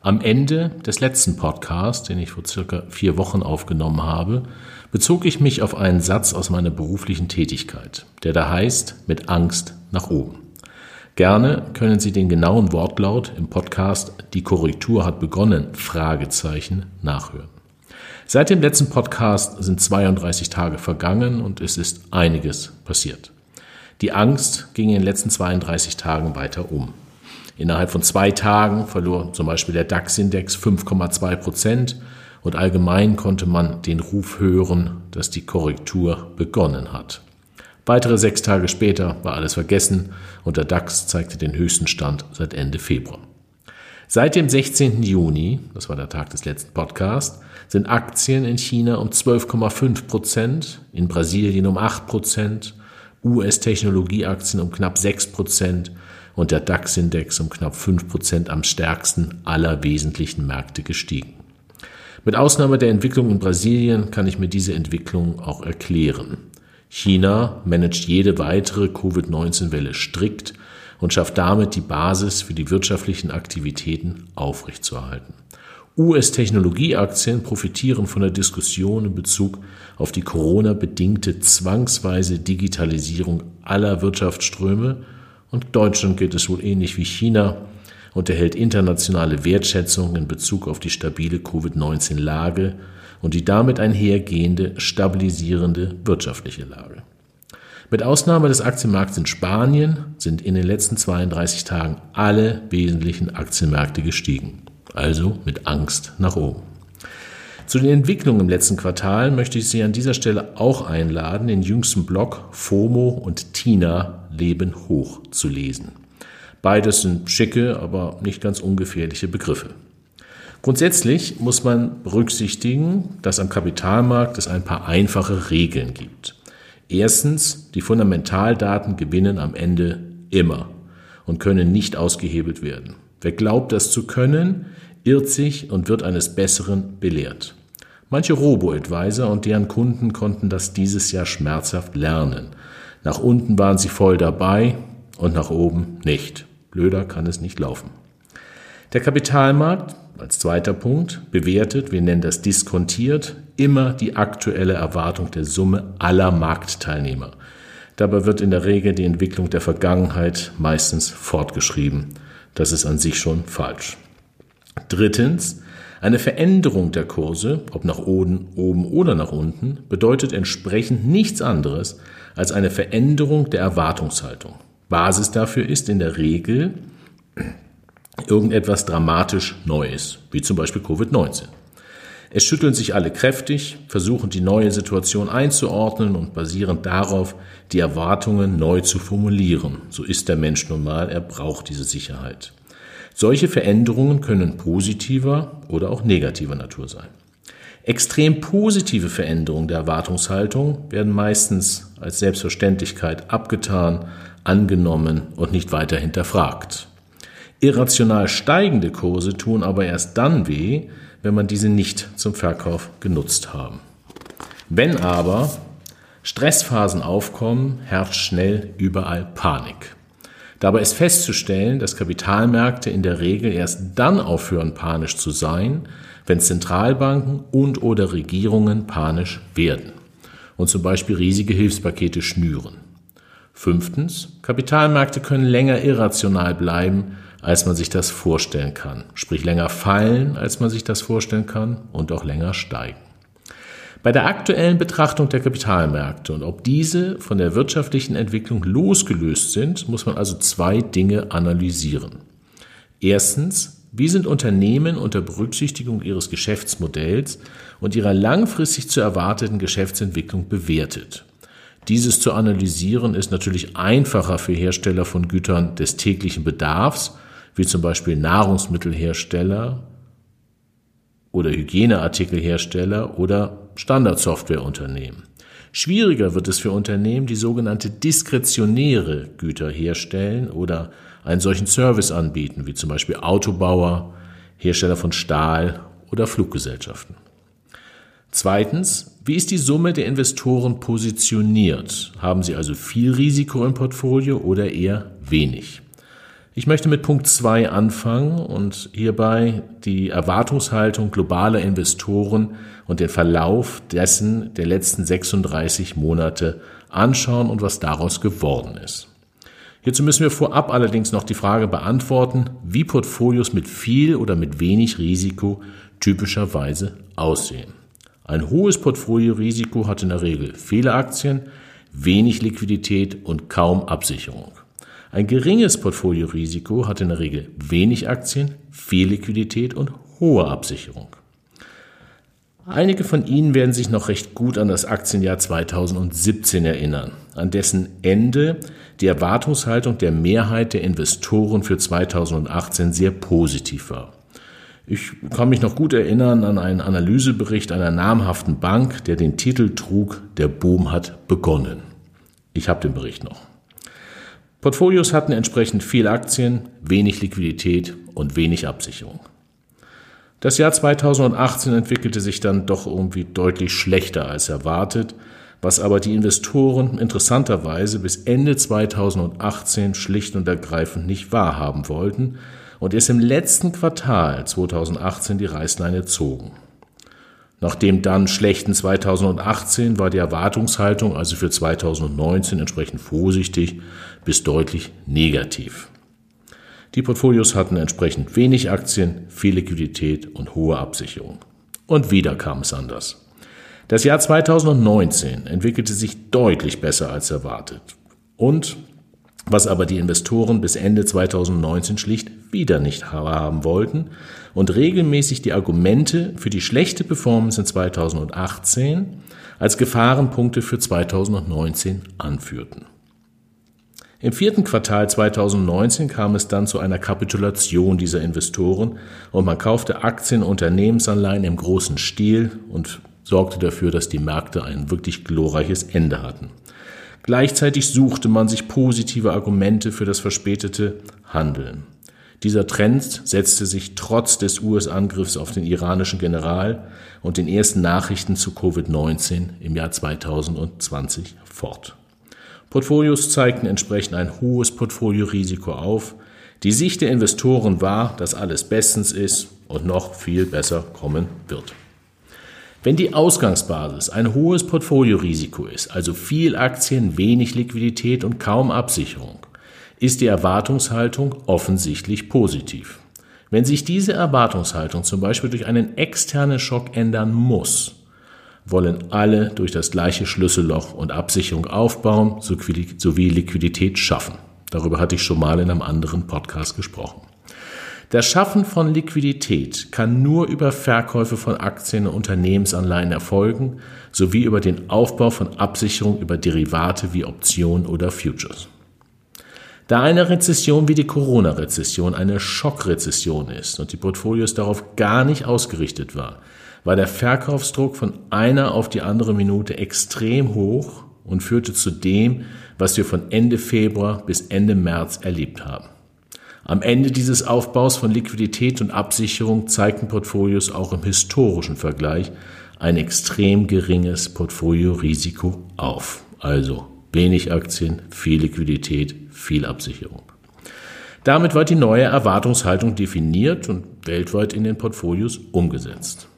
Am Ende des letzten Podcasts, den ich vor circa vier Wochen aufgenommen habe, bezog ich mich auf einen Satz aus meiner beruflichen Tätigkeit, der da heißt, mit Angst nach oben. Gerne können Sie den genauen Wortlaut im Podcast Die Korrektur hat begonnen, Fragezeichen, nachhören. Seit dem letzten Podcast sind 32 Tage vergangen und es ist einiges passiert. Die Angst ging in den letzten 32 Tagen weiter um. Innerhalb von zwei Tagen verlor zum Beispiel der DAX-Index 5,2 Prozent und allgemein konnte man den Ruf hören, dass die Korrektur begonnen hat. Weitere sechs Tage später war alles vergessen und der DAX zeigte den höchsten Stand seit Ende Februar. Seit dem 16. Juni, das war der Tag des letzten Podcasts, sind Aktien in China um 12,5 Prozent, in Brasilien um 8 Prozent, US-Technologieaktien um knapp 6 Prozent und der DAX-Index um knapp 5% am stärksten aller wesentlichen Märkte gestiegen. Mit Ausnahme der Entwicklung in Brasilien kann ich mir diese Entwicklung auch erklären. China managt jede weitere Covid-19-Welle strikt und schafft damit die Basis für die wirtschaftlichen Aktivitäten aufrechtzuerhalten. US-Technologieaktien profitieren von der Diskussion in Bezug auf die Corona-bedingte zwangsweise Digitalisierung aller Wirtschaftsströme und Deutschland geht es wohl ähnlich wie China und erhält internationale Wertschätzung in Bezug auf die stabile Covid-19-Lage und die damit einhergehende stabilisierende wirtschaftliche Lage. Mit Ausnahme des Aktienmarkts in Spanien sind in den letzten 32 Tagen alle wesentlichen Aktienmärkte gestiegen. Also mit Angst nach oben. Zu den Entwicklungen im letzten Quartal möchte ich Sie an dieser Stelle auch einladen, den jüngsten Blog FOMO und Tina leben hoch zu lesen. Beides sind schicke, aber nicht ganz ungefährliche Begriffe. Grundsätzlich muss man berücksichtigen, dass am Kapitalmarkt es ein paar einfache Regeln gibt. Erstens, die Fundamentaldaten gewinnen am Ende immer und können nicht ausgehebelt werden. Wer glaubt, das zu können, irrt sich und wird eines Besseren belehrt. Manche Robo-Advisor und deren Kunden konnten das dieses Jahr schmerzhaft lernen. Nach unten waren sie voll dabei und nach oben nicht. Blöder kann es nicht laufen. Der Kapitalmarkt, als zweiter Punkt, bewertet, wir nennen das diskontiert, immer die aktuelle Erwartung der Summe aller Marktteilnehmer. Dabei wird in der Regel die Entwicklung der Vergangenheit meistens fortgeschrieben. Das ist an sich schon falsch. Drittens, eine Veränderung der Kurse, ob nach oben, oben oder nach unten, bedeutet entsprechend nichts anderes als eine Veränderung der Erwartungshaltung. Basis dafür ist in der Regel irgendetwas dramatisch Neues, wie zum Beispiel Covid-19. Es schütteln sich alle kräftig, versuchen die neue Situation einzuordnen und basierend darauf die Erwartungen neu zu formulieren. So ist der Mensch nun mal, er braucht diese Sicherheit. Solche Veränderungen können positiver oder auch negativer Natur sein. Extrem positive Veränderungen der Erwartungshaltung werden meistens als Selbstverständlichkeit abgetan, angenommen und nicht weiter hinterfragt. Irrational steigende Kurse tun aber erst dann weh, wenn man diese nicht zum Verkauf genutzt haben. Wenn aber Stressphasen aufkommen, herrscht schnell überall Panik. Dabei ist festzustellen, dass Kapitalmärkte in der Regel erst dann aufhören, panisch zu sein, wenn Zentralbanken und oder Regierungen panisch werden und zum Beispiel riesige Hilfspakete schnüren. Fünftens, Kapitalmärkte können länger irrational bleiben, als man sich das vorstellen kann, sprich länger fallen, als man sich das vorstellen kann und auch länger steigen. Bei der aktuellen Betrachtung der Kapitalmärkte und ob diese von der wirtschaftlichen Entwicklung losgelöst sind, muss man also zwei Dinge analysieren. Erstens, wie sind Unternehmen unter Berücksichtigung ihres Geschäftsmodells und ihrer langfristig zu erwarteten Geschäftsentwicklung bewertet? Dieses zu analysieren ist natürlich einfacher für Hersteller von Gütern des täglichen Bedarfs, wie zum Beispiel Nahrungsmittelhersteller oder Hygieneartikelhersteller oder Standardsoftwareunternehmen. Schwieriger wird es für Unternehmen, die sogenannte diskretionäre Güter herstellen oder einen solchen Service anbieten, wie zum Beispiel Autobauer, Hersteller von Stahl oder Fluggesellschaften. Zweitens, wie ist die Summe der Investoren positioniert? Haben sie also viel Risiko im Portfolio oder eher wenig? Ich möchte mit Punkt 2 anfangen und hierbei die Erwartungshaltung globaler Investoren und den Verlauf dessen der letzten 36 Monate anschauen und was daraus geworden ist. Hierzu müssen wir vorab allerdings noch die Frage beantworten, wie Portfolios mit viel oder mit wenig Risiko typischerweise aussehen. Ein hohes Portfoliorisiko hat in der Regel viele Aktien, wenig Liquidität und kaum Absicherung. Ein geringes Portfoliorisiko hat in der Regel wenig Aktien, viel Liquidität und hohe Absicherung. Einige von Ihnen werden sich noch recht gut an das Aktienjahr 2017 erinnern, an dessen Ende die Erwartungshaltung der Mehrheit der Investoren für 2018 sehr positiv war. Ich kann mich noch gut erinnern an einen Analysebericht einer namhaften Bank, der den Titel trug, der Boom hat begonnen. Ich habe den Bericht noch. Portfolios hatten entsprechend viel Aktien, wenig Liquidität und wenig Absicherung. Das Jahr 2018 entwickelte sich dann doch irgendwie deutlich schlechter als erwartet, was aber die Investoren interessanterweise bis Ende 2018 schlicht und ergreifend nicht wahrhaben wollten und erst im letzten Quartal 2018 die Reißleine zogen. Nach dem dann schlechten 2018 war die Erwartungshaltung also für 2019 entsprechend vorsichtig bis deutlich negativ. Die Portfolios hatten entsprechend wenig Aktien, viel Liquidität und hohe Absicherung. Und wieder kam es anders. Das Jahr 2019 entwickelte sich deutlich besser als erwartet. Und was aber die Investoren bis Ende 2019 schlicht wieder nicht haben wollten und regelmäßig die Argumente für die schlechte Performance in 2018 als Gefahrenpunkte für 2019 anführten. Im vierten Quartal 2019 kam es dann zu einer Kapitulation dieser Investoren und man kaufte Aktien Unternehmensanleihen im großen Stil und sorgte dafür, dass die Märkte ein wirklich glorreiches Ende hatten. Gleichzeitig suchte man sich positive Argumente für das verspätete Handeln. Dieser Trend setzte sich trotz des US-Angriffs auf den iranischen General und den ersten Nachrichten zu Covid-19 im Jahr 2020 fort. Portfolios zeigten entsprechend ein hohes Portfoliorisiko auf. Die Sicht der Investoren war, dass alles bestens ist und noch viel besser kommen wird. Wenn die Ausgangsbasis ein hohes Portfoliorisiko ist, also viel Aktien, wenig Liquidität und kaum Absicherung, ist die Erwartungshaltung offensichtlich positiv. Wenn sich diese Erwartungshaltung zum Beispiel durch einen externen Schock ändern muss, wollen alle durch das gleiche Schlüsselloch und Absicherung aufbauen sowie Liquidität schaffen. Darüber hatte ich schon mal in einem anderen Podcast gesprochen. Das Schaffen von Liquidität kann nur über Verkäufe von Aktien und Unternehmensanleihen erfolgen, sowie über den Aufbau von Absicherung über Derivate wie Optionen oder Futures. Da eine Rezession wie die Corona-Rezession eine Schockrezession ist und die Portfolios darauf gar nicht ausgerichtet war, war der Verkaufsdruck von einer auf die andere Minute extrem hoch und führte zu dem, was wir von Ende Februar bis Ende März erlebt haben. Am Ende dieses Aufbaus von Liquidität und Absicherung zeigten Portfolios auch im historischen Vergleich ein extrem geringes Portfoliorisiko auf. Also wenig Aktien, viel Liquidität, viel Absicherung. Damit war die neue Erwartungshaltung definiert und weltweit in den Portfolios umgesetzt.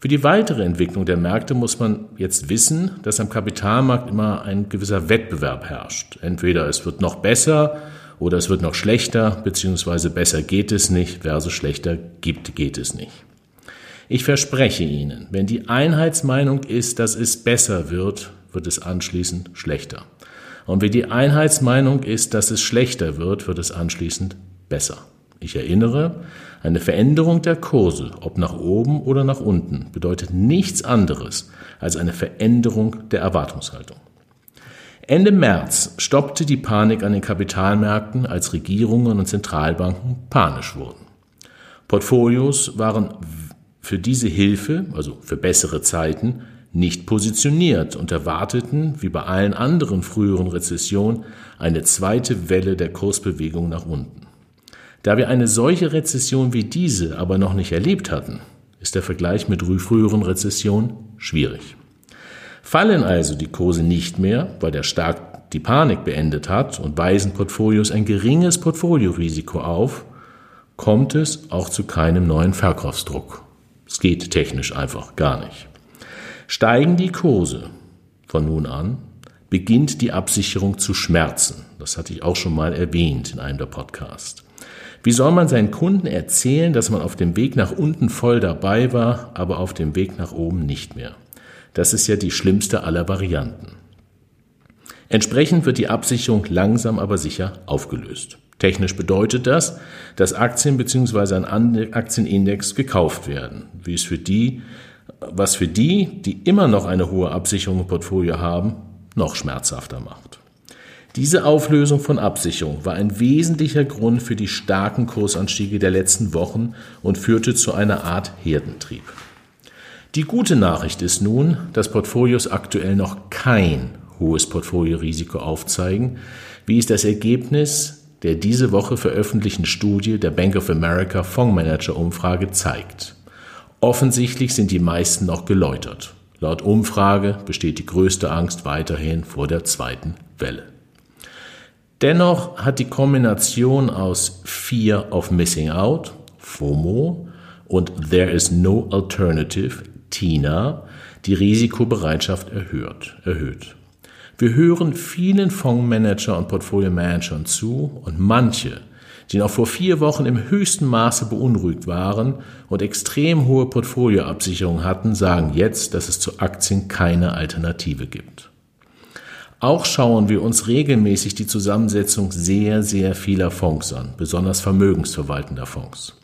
Für die weitere Entwicklung der Märkte muss man jetzt wissen, dass am Kapitalmarkt immer ein gewisser Wettbewerb herrscht. Entweder es wird noch besser oder es wird noch schlechter, beziehungsweise besser geht es nicht, versus schlechter gibt, geht es nicht. Ich verspreche Ihnen, wenn die Einheitsmeinung ist, dass es besser wird, wird es anschließend schlechter. Und wenn die Einheitsmeinung ist, dass es schlechter wird, wird es anschließend besser. Ich erinnere, eine Veränderung der Kurse, ob nach oben oder nach unten, bedeutet nichts anderes als eine Veränderung der Erwartungshaltung. Ende März stoppte die Panik an den Kapitalmärkten, als Regierungen und Zentralbanken panisch wurden. Portfolios waren für diese Hilfe, also für bessere Zeiten, nicht positioniert und erwarteten, wie bei allen anderen früheren Rezessionen, eine zweite Welle der Kursbewegung nach unten. Da wir eine solche Rezession wie diese aber noch nicht erlebt hatten, ist der Vergleich mit früheren Rezessionen schwierig. Fallen also die Kurse nicht mehr, weil der Staat die Panik beendet hat und weisen Portfolios ein geringes Portfoliorisiko auf, kommt es auch zu keinem neuen Verkaufsdruck. Es geht technisch einfach gar nicht. Steigen die Kurse von nun an, beginnt die Absicherung zu schmerzen. Das hatte ich auch schon mal erwähnt in einem der Podcasts. Wie soll man seinen Kunden erzählen, dass man auf dem Weg nach unten voll dabei war, aber auf dem Weg nach oben nicht mehr? Das ist ja die schlimmste aller Varianten. Entsprechend wird die Absicherung langsam aber sicher aufgelöst. Technisch bedeutet das, dass Aktien bzw. ein Aktienindex gekauft werden, wie es für die was für die, die immer noch eine hohe Absicherung im Portfolio haben, noch schmerzhafter macht. Diese Auflösung von Absicherung war ein wesentlicher Grund für die starken Kursanstiege der letzten Wochen und führte zu einer Art Herdentrieb. Die gute Nachricht ist nun, dass Portfolios aktuell noch kein hohes Portfoliorisiko aufzeigen, wie es das Ergebnis der diese Woche veröffentlichten Studie der Bank of America Fondsmanager Umfrage zeigt. Offensichtlich sind die meisten noch geläutert. Laut Umfrage besteht die größte Angst weiterhin vor der zweiten Welle. Dennoch hat die Kombination aus Fear of Missing Out, FOMO, und There is no Alternative, TINA, die Risikobereitschaft erhöht. erhöht. Wir hören vielen Fondsmanager und Portfolio-Managern zu und manche die noch vor vier Wochen im höchsten Maße beunruhigt waren und extrem hohe Portfolioabsicherung hatten, sagen jetzt, dass es zu Aktien keine Alternative gibt. Auch schauen wir uns regelmäßig die Zusammensetzung sehr, sehr vieler Fonds an, besonders vermögensverwaltender Fonds.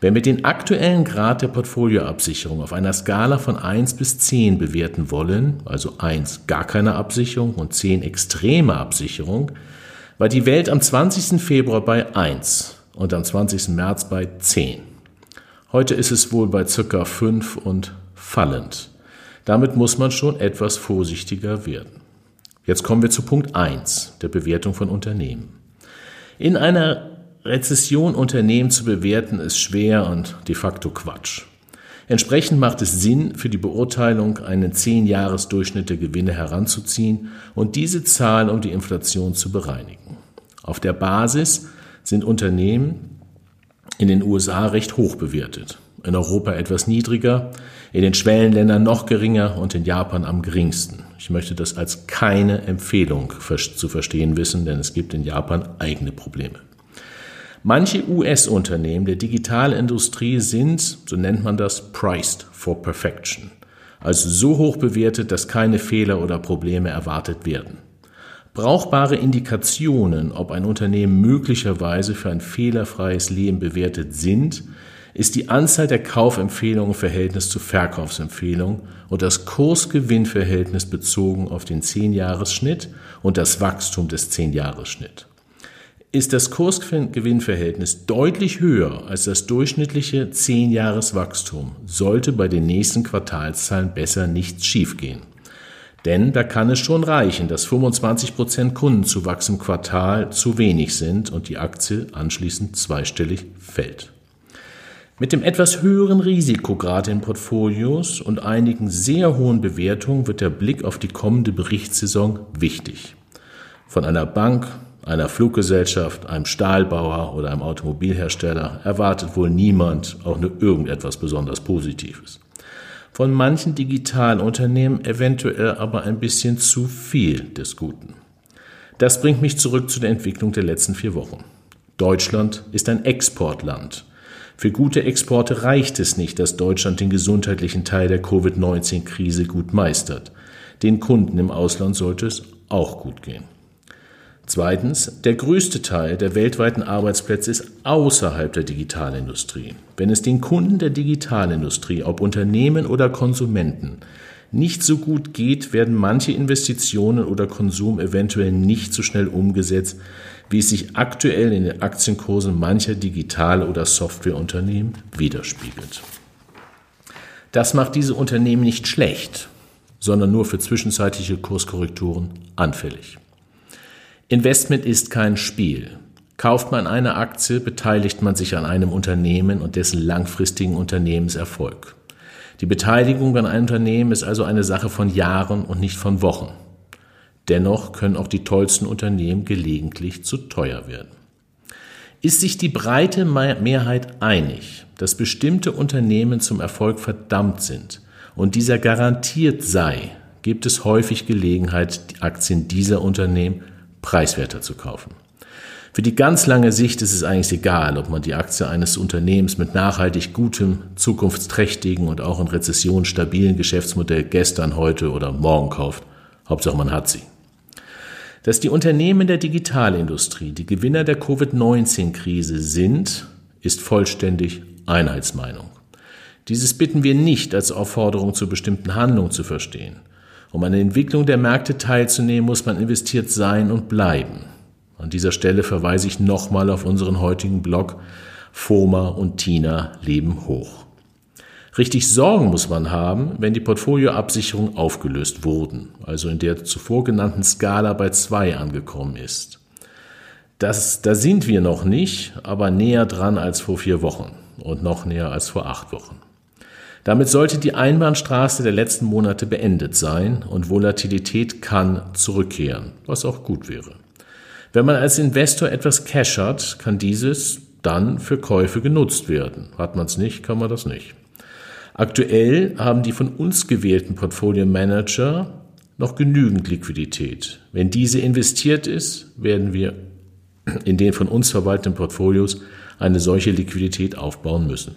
Wenn wir den aktuellen Grad der Portfolioabsicherung auf einer Skala von 1 bis 10 bewerten wollen, also 1 gar keine Absicherung und 10 extreme Absicherung, war die Welt am 20. Februar bei 1 und am 20. März bei 10. Heute ist es wohl bei circa 5 und fallend. Damit muss man schon etwas vorsichtiger werden. Jetzt kommen wir zu Punkt 1 der Bewertung von Unternehmen. In einer Rezession Unternehmen zu bewerten ist schwer und de facto Quatsch. Entsprechend macht es Sinn, für die Beurteilung einen 10-Jahres-Durchschnitt der Gewinne heranzuziehen und diese Zahl um die Inflation zu bereinigen. Auf der Basis sind Unternehmen in den USA recht hoch bewertet, in Europa etwas niedriger, in den Schwellenländern noch geringer und in Japan am geringsten. Ich möchte das als keine Empfehlung zu verstehen wissen, denn es gibt in Japan eigene Probleme. Manche US-Unternehmen der Digitalindustrie sind, so nennt man das, priced for perfection, also so hoch bewertet, dass keine Fehler oder Probleme erwartet werden. Brauchbare Indikationen, ob ein Unternehmen möglicherweise für ein fehlerfreies Leben bewertet sind, ist die Anzahl der Kaufempfehlungen im Verhältnis zu Verkaufsempfehlungen und das Kursgewinnverhältnis bezogen auf den 10-Jahres-Schnitt und das Wachstum des 10-Jahres-Schnitt ist das Kursgewinnverhältnis deutlich höher als das durchschnittliche 10-Jahres-Wachstum, sollte bei den nächsten Quartalszahlen besser nichts schiefgehen. Denn da kann es schon reichen, dass 25% Kundenzuwachs im Quartal zu wenig sind und die Aktie anschließend zweistellig fällt. Mit dem etwas höheren Risikograd in Portfolios und einigen sehr hohen Bewertungen wird der Blick auf die kommende Berichtssaison wichtig. Von einer Bank, einer Fluggesellschaft, einem Stahlbauer oder einem Automobilhersteller erwartet wohl niemand auch nur irgendetwas besonders Positives. Von manchen digitalen Unternehmen eventuell aber ein bisschen zu viel des Guten. Das bringt mich zurück zu der Entwicklung der letzten vier Wochen. Deutschland ist ein Exportland. Für gute Exporte reicht es nicht, dass Deutschland den gesundheitlichen Teil der Covid-19-Krise gut meistert. Den Kunden im Ausland sollte es auch gut gehen. Zweitens, der größte Teil der weltweiten Arbeitsplätze ist außerhalb der Digitalindustrie. Wenn es den Kunden der Digitalindustrie, ob Unternehmen oder Konsumenten, nicht so gut geht, werden manche Investitionen oder Konsum eventuell nicht so schnell umgesetzt, wie es sich aktuell in den Aktienkursen mancher Digital- oder Softwareunternehmen widerspiegelt. Das macht diese Unternehmen nicht schlecht, sondern nur für zwischenzeitliche Kurskorrekturen anfällig. Investment ist kein Spiel. Kauft man eine Aktie, beteiligt man sich an einem Unternehmen und dessen langfristigen Unternehmenserfolg. Die Beteiligung an einem Unternehmen ist also eine Sache von Jahren und nicht von Wochen. Dennoch können auch die tollsten Unternehmen gelegentlich zu teuer werden. Ist sich die breite Mehrheit einig, dass bestimmte Unternehmen zum Erfolg verdammt sind und dieser garantiert sei, gibt es häufig Gelegenheit, die Aktien dieser Unternehmen preiswerter zu kaufen. Für die ganz lange Sicht ist es eigentlich egal, ob man die Aktie eines Unternehmens mit nachhaltig gutem, zukunftsträchtigen und auch in Rezession stabilen Geschäftsmodell gestern, heute oder morgen kauft. Hauptsache man hat sie. Dass die Unternehmen der Digitalindustrie die Gewinner der Covid-19-Krise sind, ist vollständig Einheitsmeinung. Dieses bitten wir nicht als Aufforderung zu bestimmten Handlungen zu verstehen. Um an der Entwicklung der Märkte teilzunehmen, muss man investiert sein und bleiben. An dieser Stelle verweise ich nochmal auf unseren heutigen Blog FOMA und Tina leben hoch. Richtig Sorgen muss man haben, wenn die Portfolioabsicherungen aufgelöst wurden, also in der zuvor genannten Skala bei zwei angekommen ist. Das, da sind wir noch nicht, aber näher dran als vor vier Wochen und noch näher als vor acht Wochen. Damit sollte die Einbahnstraße der letzten Monate beendet sein und Volatilität kann zurückkehren, was auch gut wäre. Wenn man als Investor etwas Cash hat, kann dieses dann für Käufe genutzt werden. Hat man es nicht, kann man das nicht. Aktuell haben die von uns gewählten Portfolio Manager noch genügend Liquidität. Wenn diese investiert ist, werden wir in den von uns verwalteten Portfolios eine solche Liquidität aufbauen müssen.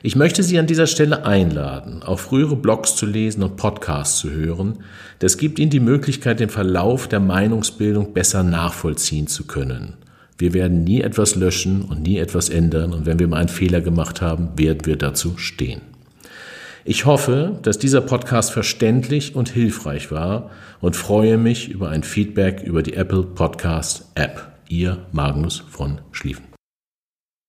Ich möchte Sie an dieser Stelle einladen, auch frühere Blogs zu lesen und Podcasts zu hören. Das gibt Ihnen die Möglichkeit, den Verlauf der Meinungsbildung besser nachvollziehen zu können. Wir werden nie etwas löschen und nie etwas ändern und wenn wir mal einen Fehler gemacht haben, werden wir dazu stehen. Ich hoffe, dass dieser Podcast verständlich und hilfreich war und freue mich über ein Feedback über die Apple Podcast App. Ihr Magnus von Schlieffen.